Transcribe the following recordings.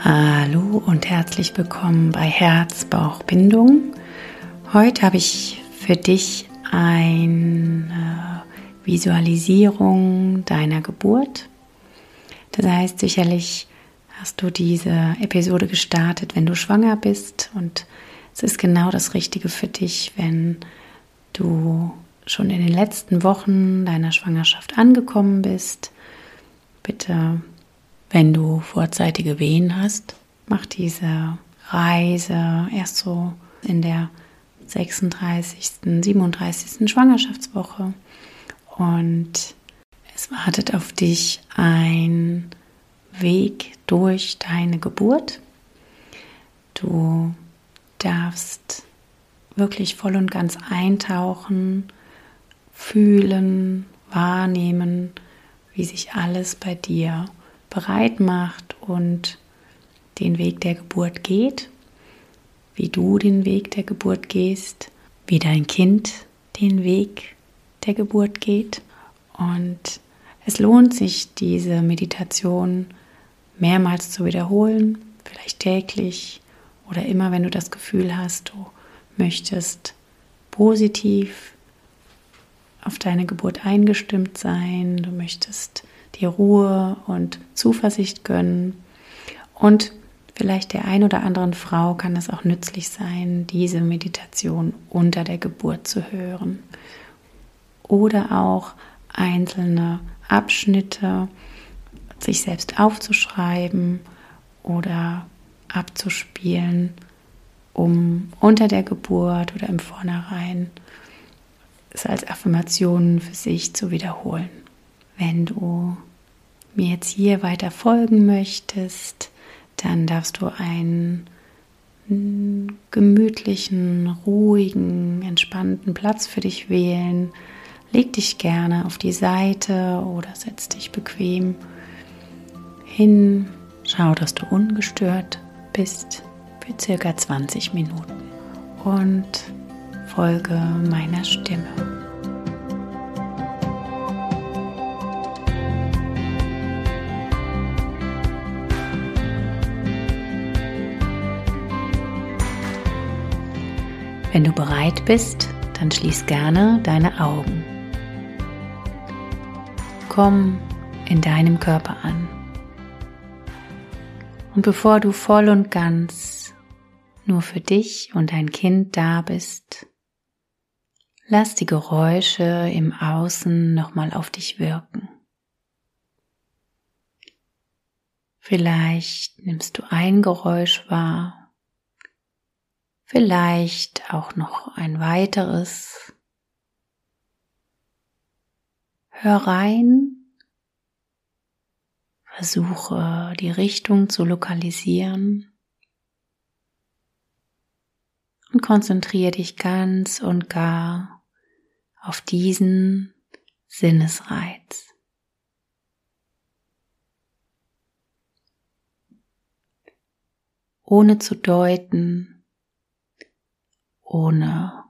Hallo und herzlich willkommen bei Herz-Bauch-Bindung. Heute habe ich für dich eine Visualisierung deiner Geburt. Das heißt, sicherlich hast du diese Episode gestartet, wenn du schwanger bist und es ist genau das Richtige für dich, wenn du schon in den letzten Wochen deiner Schwangerschaft angekommen bist. Bitte wenn du vorzeitige Wehen hast, mach diese Reise erst so in der 36., 37. Schwangerschaftswoche und es wartet auf dich ein Weg durch deine Geburt. Du darfst wirklich voll und ganz eintauchen, fühlen, wahrnehmen, wie sich alles bei dir bereit macht und den Weg der Geburt geht, wie du den Weg der Geburt gehst, wie dein Kind den Weg der Geburt geht. Und es lohnt sich, diese Meditation mehrmals zu wiederholen, vielleicht täglich oder immer, wenn du das Gefühl hast, du möchtest positiv auf deine Geburt eingestimmt sein, du möchtest dir Ruhe und Zuversicht gönnen. Und vielleicht der ein oder anderen Frau kann es auch nützlich sein, diese Meditation unter der Geburt zu hören. Oder auch einzelne Abschnitte sich selbst aufzuschreiben oder abzuspielen, um unter der Geburt oder im Vornherein es als Affirmationen für sich zu wiederholen. Wenn du mir jetzt hier weiter folgen möchtest, dann darfst du einen gemütlichen, ruhigen, entspannten Platz für dich wählen. Leg dich gerne auf die Seite oder setz dich bequem hin. Schau, dass du ungestört bist für circa 20 Minuten und folge meiner Stimme. Wenn du bereit bist, dann schließ gerne deine Augen. Komm in deinem Körper an. Und bevor du voll und ganz nur für dich und dein Kind da bist, lass die Geräusche im Außen nochmal auf dich wirken. Vielleicht nimmst du ein Geräusch wahr vielleicht auch noch ein weiteres. Hör rein, versuche die Richtung zu lokalisieren und konzentriere dich ganz und gar auf diesen Sinnesreiz. Ohne zu deuten, ohne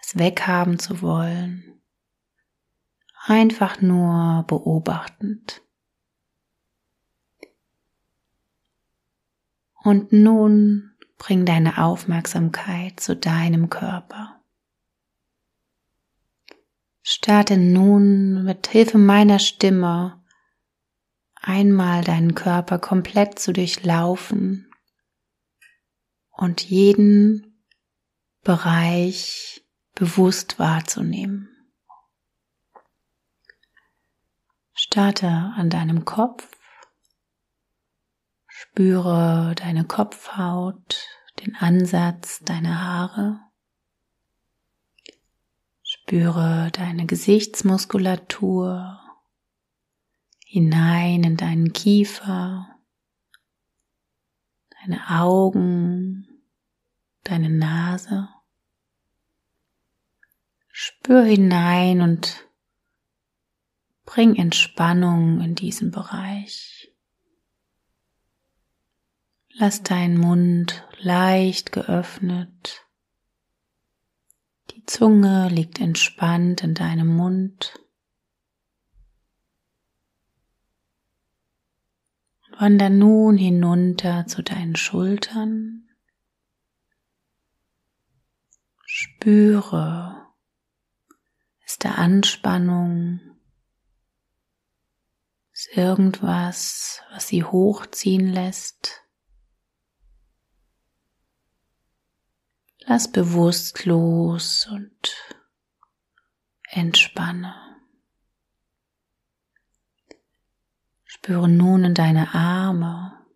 es weghaben zu wollen, einfach nur beobachtend. Und nun bring deine Aufmerksamkeit zu deinem Körper. Starte nun mit Hilfe meiner Stimme einmal deinen Körper komplett zu durchlaufen und jeden Bereich bewusst wahrzunehmen. Starte an deinem Kopf, spüre deine Kopfhaut, den Ansatz deiner Haare, spüre deine Gesichtsmuskulatur hinein in deinen Kiefer, deine Augen, deine Nase. Spür hinein und bring Entspannung in diesen Bereich. Lass deinen Mund leicht geöffnet. Die Zunge liegt entspannt in deinem Mund. Wander nun hinunter zu deinen Schultern. Spüre, ist da Anspannung, ist irgendwas, was sie hochziehen lässt. Lass bewusst los und entspanne. Spüre nun in deine Arme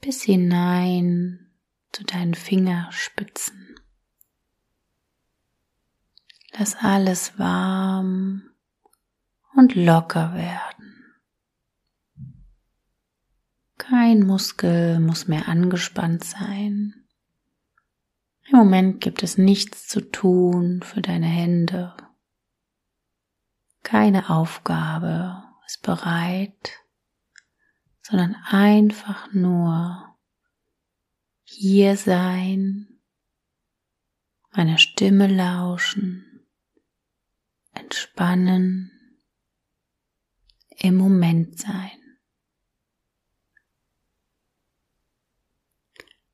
bis hinein zu deinen Fingerspitzen. Lass alles warm und locker werden. Kein Muskel muss mehr angespannt sein. Im Moment gibt es nichts zu tun für deine Hände. Keine Aufgabe ist bereit, sondern einfach nur hier sein, meiner Stimme lauschen, entspannen, im Moment sein.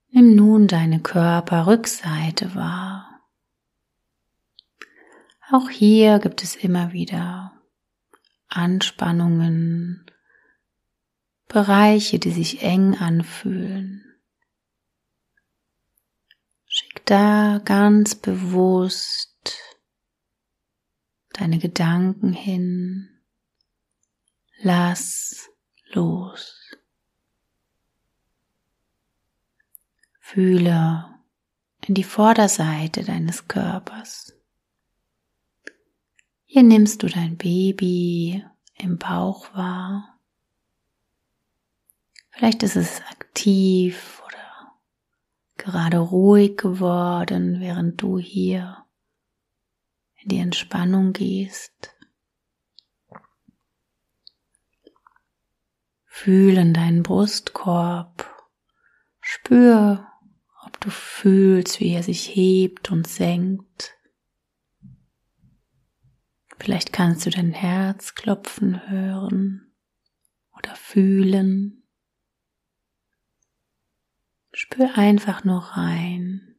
Nimm nun deine Körperrückseite wahr. Auch hier gibt es immer wieder Anspannungen, Bereiche, die sich eng anfühlen. Schick da ganz bewusst deine Gedanken hin. Lass los. Fühle in die Vorderseite deines Körpers. Hier nimmst du dein Baby im Bauch wahr. Vielleicht ist es aktiv oder gerade ruhig geworden, während du hier in die Entspannung gehst. Fühlen deinen Brustkorb. Spür, ob du fühlst, wie er sich hebt und senkt. Vielleicht kannst du dein Herz klopfen hören oder fühlen. Spür einfach nur rein.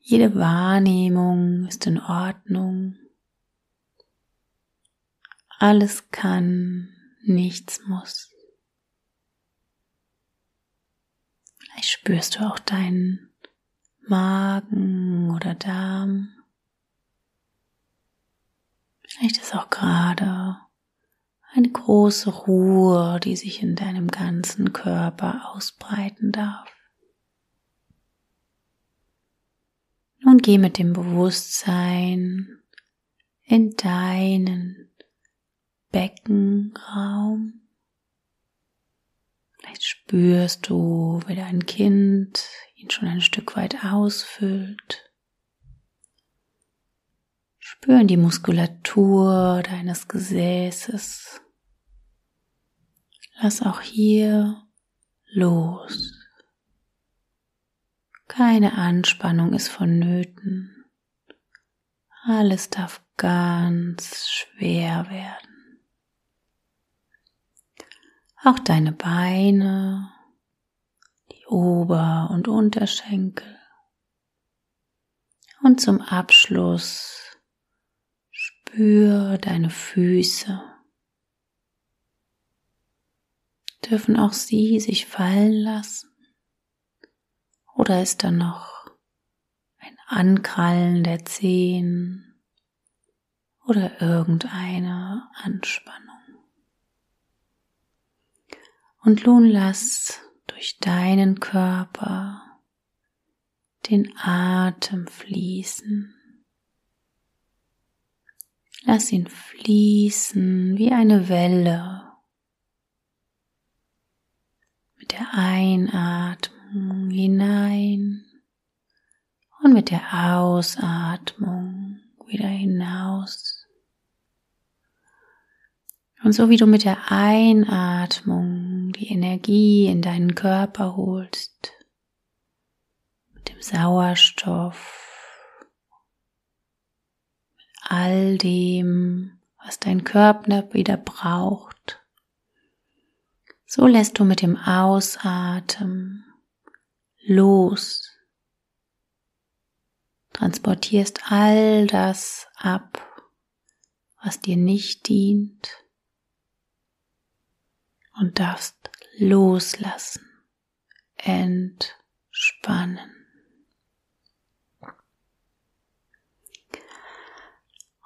Jede Wahrnehmung ist in Ordnung. Alles kann, nichts muss. Vielleicht spürst du auch deinen Magen oder Darm. Vielleicht ist auch gerade eine große Ruhe, die sich in deinem ganzen Körper ausbreiten darf. Nun geh mit dem Bewusstsein in deinen Beckenraum. Vielleicht spürst du, wie dein Kind ihn schon ein Stück weit ausfüllt. Spüren die Muskulatur deines Gesäßes. Lass auch hier los. Keine Anspannung ist vonnöten. Alles darf ganz schwer werden. Auch deine Beine, die Ober- und Unterschenkel. Und zum Abschluss Spür deine Füße. Dürfen auch sie sich fallen lassen? Oder ist da noch ein Ankrallen der Zehen oder irgendeine Anspannung? Und nun lass durch deinen Körper den Atem fließen. Lass ihn fließen wie eine Welle. Mit der Einatmung hinein und mit der Ausatmung wieder hinaus. Und so wie du mit der Einatmung die Energie in deinen Körper holst, mit dem Sauerstoff, all dem, was dein Körper wieder braucht, So lässt du mit dem Ausatmen los, transportierst all das ab, was dir nicht dient und darfst loslassen, entspannen.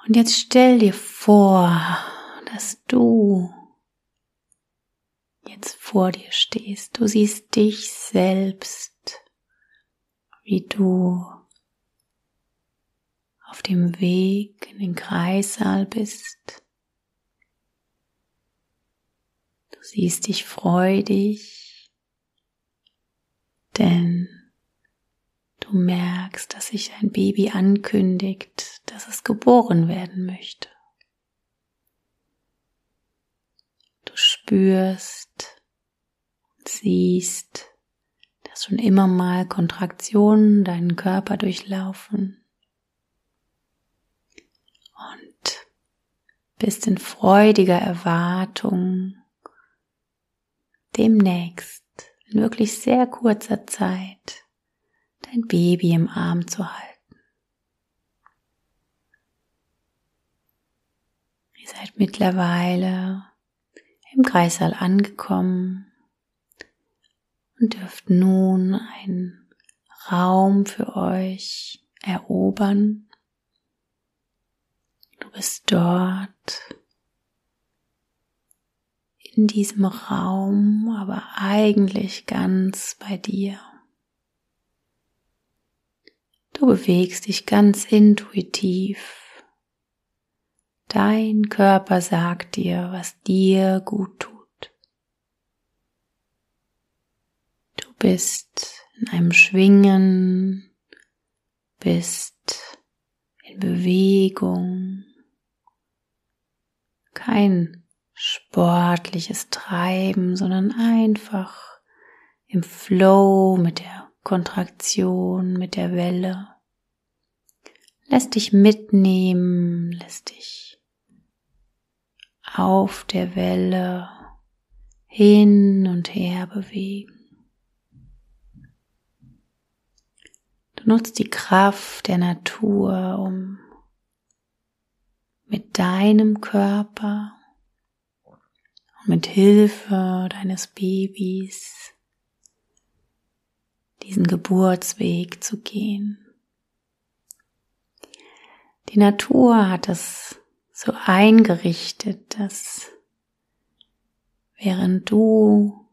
Und jetzt stell dir vor, dass du jetzt vor dir stehst. Du siehst dich selbst, wie du auf dem Weg in den Kreissaal bist. Du siehst dich freudig, denn du merkst, dass sich ein Baby ankündigt, dass es geboren werden möchte. Du spürst, siehst, dass schon immer mal Kontraktionen deinen Körper durchlaufen und bist in freudiger Erwartung demnächst in wirklich sehr kurzer Zeit dein Baby im Arm zu halten. Ihr seid mittlerweile im Kreissaal angekommen und dürft nun einen Raum für euch erobern. Du bist dort in diesem Raum, aber eigentlich ganz bei dir. Du bewegst dich ganz intuitiv Dein Körper sagt dir, was dir gut tut. Du bist in einem Schwingen, bist in Bewegung, kein sportliches Treiben, sondern einfach im Flow mit der Kontraktion, mit der Welle. Lässt dich mitnehmen, lässt dich auf der Welle hin und her bewegen. Du nutzt die Kraft der Natur, um mit deinem Körper und mit Hilfe deines Babys diesen Geburtsweg zu gehen. Die Natur hat es so eingerichtet, dass während du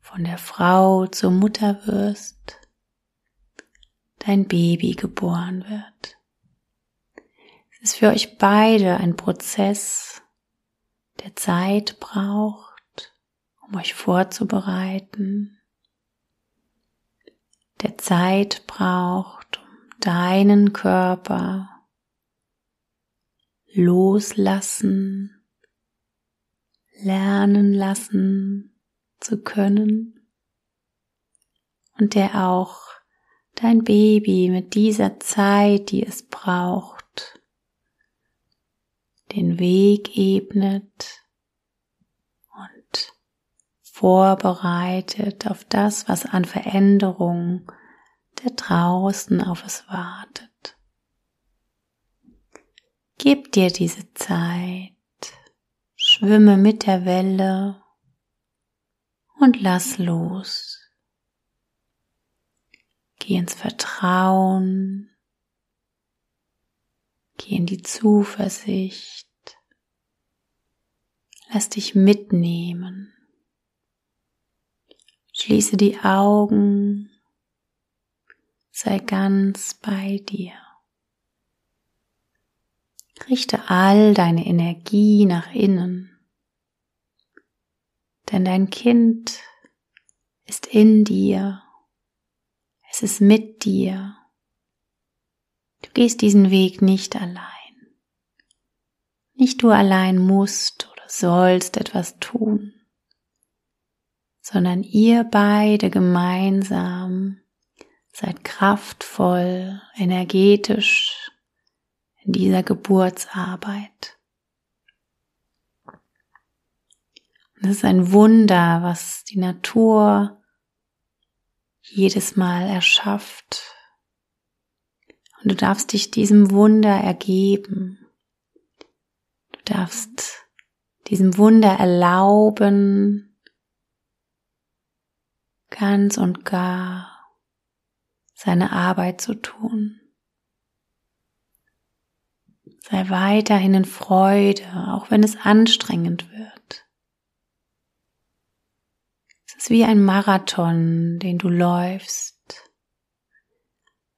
von der Frau zur Mutter wirst, dein Baby geboren wird. Es ist für euch beide ein Prozess, der Zeit braucht, um euch vorzubereiten, der Zeit braucht, um deinen Körper loslassen, lernen lassen zu können und der auch dein Baby mit dieser Zeit, die es braucht, den Weg ebnet und vorbereitet auf das, was an Veränderung der draußen auf es wartet. Gib dir diese Zeit, schwimme mit der Welle und lass los. Geh ins Vertrauen, geh in die Zuversicht, lass dich mitnehmen. Schließe die Augen, sei ganz bei dir. Richte all deine Energie nach innen, denn dein Kind ist in dir, es ist mit dir. Du gehst diesen Weg nicht allein. Nicht du allein musst oder sollst etwas tun, sondern ihr beide gemeinsam seid kraftvoll, energetisch in dieser Geburtsarbeit. Es ist ein Wunder, was die Natur jedes Mal erschafft. Und du darfst dich diesem Wunder ergeben. Du darfst diesem Wunder erlauben, ganz und gar seine Arbeit zu tun. Sei weiterhin in Freude, auch wenn es anstrengend wird. Es ist wie ein Marathon, den du läufst,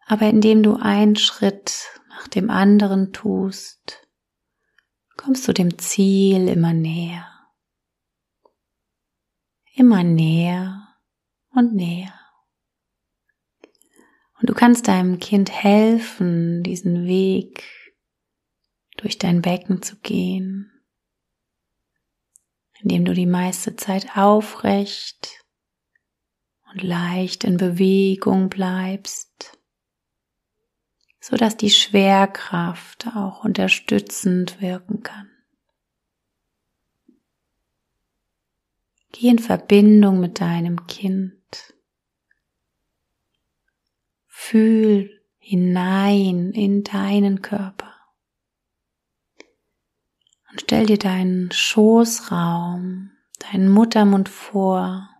aber indem du einen Schritt nach dem anderen tust, kommst du dem Ziel immer näher. Immer näher und näher. Und du kannst deinem Kind helfen, diesen Weg durch dein Becken zu gehen, indem du die meiste Zeit aufrecht und leicht in Bewegung bleibst, so dass die Schwerkraft auch unterstützend wirken kann. Geh in Verbindung mit deinem Kind. Fühl hinein in deinen Körper. Und stell dir deinen Schoßraum, deinen Muttermund vor,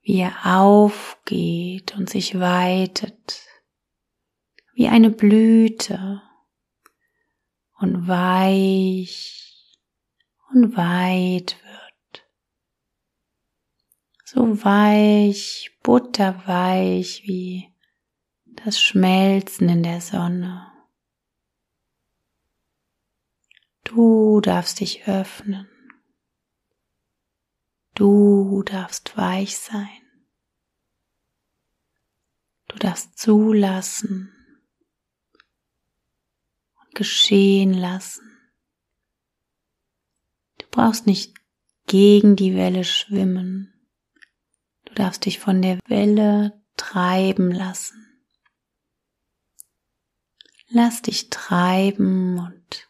wie er aufgeht und sich weitet, wie eine Blüte und weich und weit wird. So weich, butterweich wie das Schmelzen in der Sonne. Du darfst dich öffnen. Du darfst weich sein. Du darfst zulassen und geschehen lassen. Du brauchst nicht gegen die Welle schwimmen. Du darfst dich von der Welle treiben lassen. Lass dich treiben und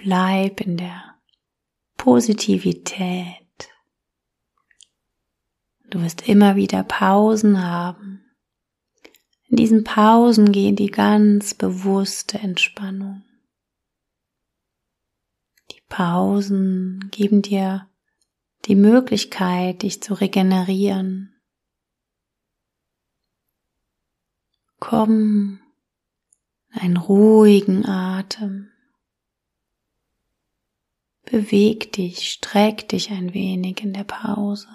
Bleib in der Positivität. Du wirst immer wieder Pausen haben. In diesen Pausen gehen die ganz bewusste Entspannung. Die Pausen geben dir die Möglichkeit, dich zu regenerieren. Komm in einen ruhigen Atem. Beweg dich, streck dich ein wenig in der Pause.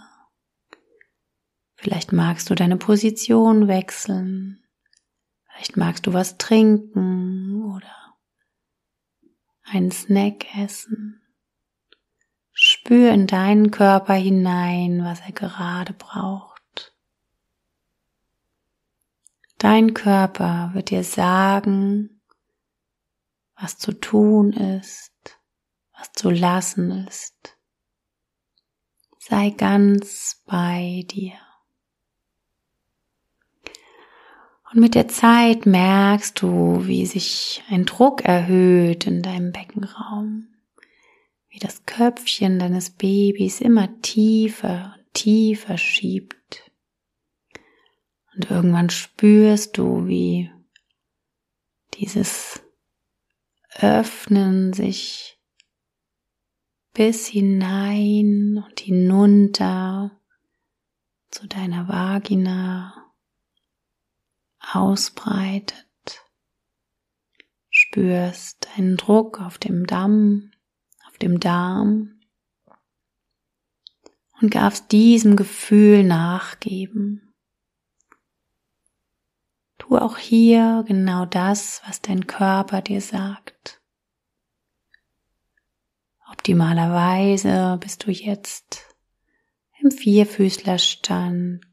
Vielleicht magst du deine Position wechseln. Vielleicht magst du was trinken oder einen Snack essen. Spür in deinen Körper hinein, was er gerade braucht. Dein Körper wird dir sagen, was zu tun ist was zu lassen ist. Sei ganz bei dir. Und mit der Zeit merkst du, wie sich ein Druck erhöht in deinem Beckenraum, wie das Köpfchen deines Babys immer tiefer und tiefer schiebt. Und irgendwann spürst du, wie dieses Öffnen sich bis hinein und hinunter zu deiner Vagina ausbreitet. Spürst einen Druck auf dem Damm, auf dem Darm und darfst diesem Gefühl nachgeben. Tu auch hier genau das, was dein Körper dir sagt. Optimalerweise bist du jetzt im Vierfüßlerstand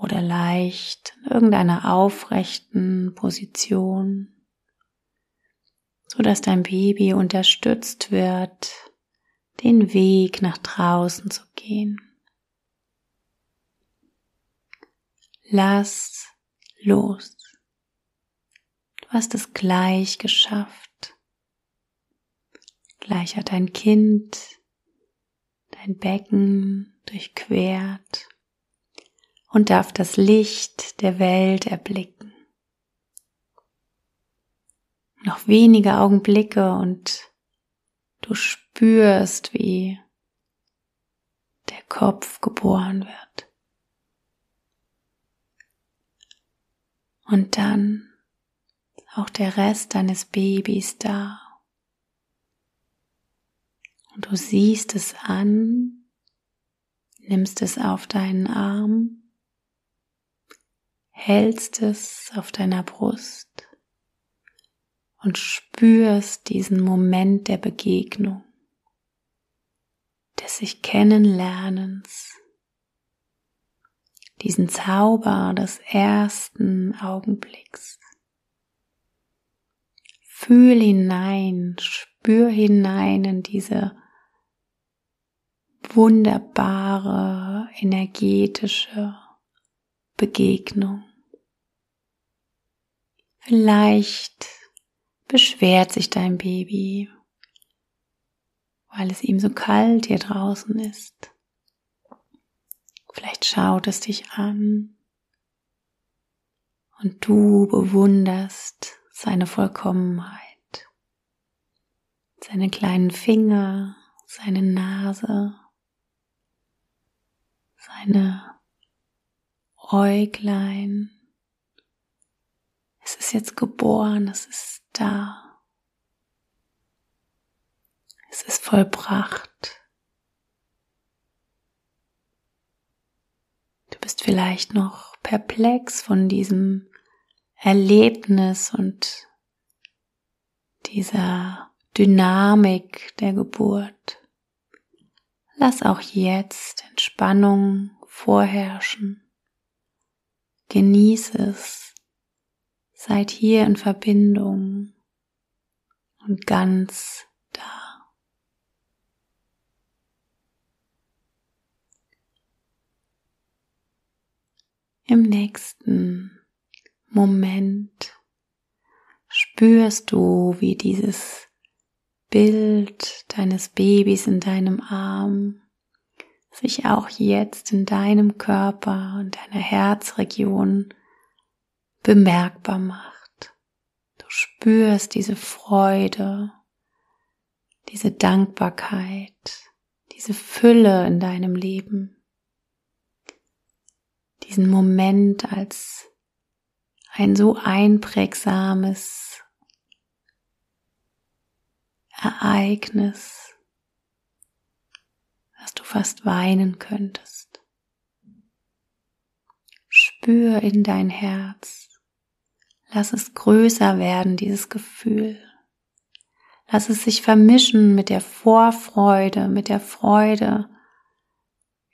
oder leicht in irgendeiner aufrechten Position, so dass dein Baby unterstützt wird, den Weg nach draußen zu gehen. Lass los. Du hast es gleich geschafft. Gleich hat dein Kind dein Becken durchquert und darf das Licht der Welt erblicken. Noch wenige Augenblicke und du spürst, wie der Kopf geboren wird. Und dann auch der Rest deines Babys da. Und du siehst es an, nimmst es auf deinen Arm, hältst es auf deiner Brust und spürst diesen Moment der Begegnung, des sich kennenlernens, diesen Zauber des ersten Augenblicks. Fühl hinein, spür hinein in diese wunderbare, energetische Begegnung. Vielleicht beschwert sich dein Baby, weil es ihm so kalt hier draußen ist. Vielleicht schaut es dich an und du bewunderst seine Vollkommenheit, seine kleinen Finger, seine Nase, seine Äuglein. Es ist jetzt geboren, es ist da. Es ist vollbracht. Du bist vielleicht noch perplex von diesem Erlebnis und dieser Dynamik der Geburt. Lass auch jetzt Entspannung vorherrschen. Genieß es. Seid hier in Verbindung und ganz da. Im nächsten Moment spürst du, wie dieses Bild deines Babys in deinem Arm sich auch jetzt in deinem Körper und deiner Herzregion bemerkbar macht. Du spürst diese Freude, diese Dankbarkeit, diese Fülle in deinem Leben, diesen Moment als ein so einprägsames Ereignis, dass du fast weinen könntest. Spür in dein Herz. Lass es größer werden, dieses Gefühl. Lass es sich vermischen mit der Vorfreude, mit der Freude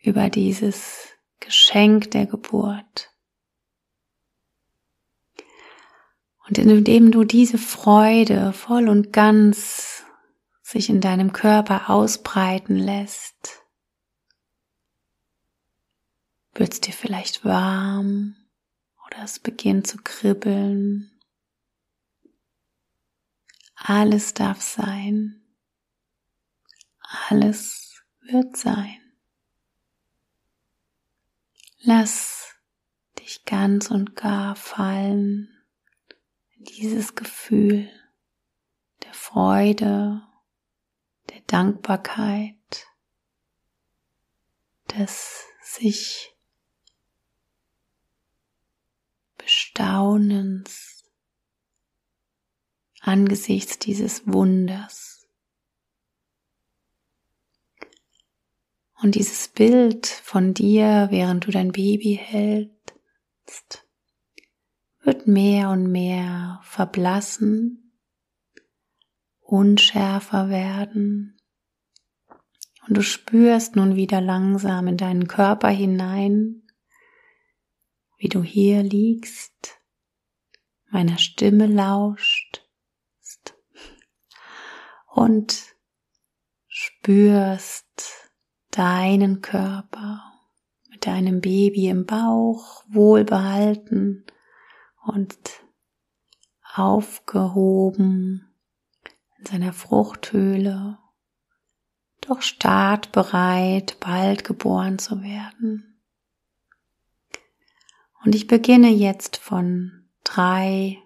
über dieses Geschenk der Geburt. Und indem du diese Freude voll und ganz sich in deinem Körper ausbreiten lässt, wird es dir vielleicht warm oder es beginnt zu kribbeln. Alles darf sein. Alles wird sein. Lass dich ganz und gar fallen in dieses Gefühl der Freude Dankbarkeit, des sich Bestaunens angesichts dieses Wunders. Und dieses Bild von dir, während du dein Baby hältst, wird mehr und mehr verblassen unschärfer werden. Und du spürst nun wieder langsam in deinen Körper hinein, wie du hier liegst, meiner Stimme lauscht und spürst deinen Körper mit deinem Baby im Bauch wohlbehalten und aufgehoben in seiner Fruchthöhle, doch startbereit, bald geboren zu werden. Und ich beginne jetzt von drei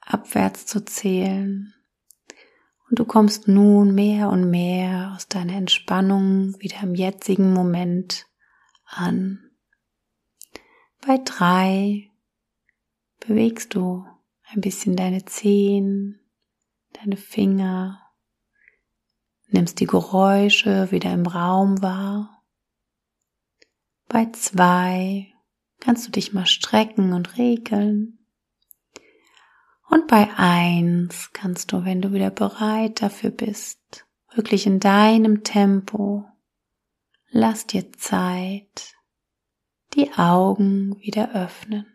abwärts zu zählen. Und du kommst nun mehr und mehr aus deiner Entspannung wieder im jetzigen Moment an. Bei drei bewegst du ein bisschen deine Zehen, deine Finger, nimmst die Geräusche wieder im Raum wahr. Bei zwei kannst du dich mal strecken und regeln. Und bei eins kannst du, wenn du wieder bereit dafür bist, wirklich in deinem Tempo, lass dir Zeit, die Augen wieder öffnen.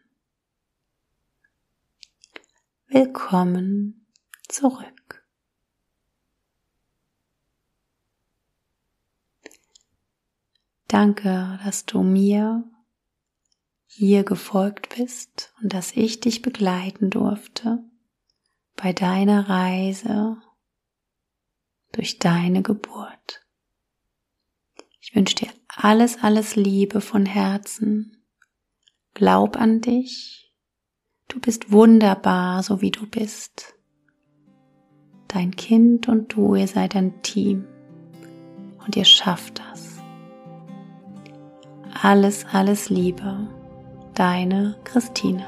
Willkommen zurück. Danke, dass du mir hier gefolgt bist und dass ich dich begleiten durfte bei deiner Reise durch deine Geburt. Ich wünsche dir alles, alles Liebe von Herzen. Glaub an dich. Du bist wunderbar, so wie du bist. Dein Kind und du, ihr seid ein Team und ihr schafft das. Alles, alles Liebe deine Christine.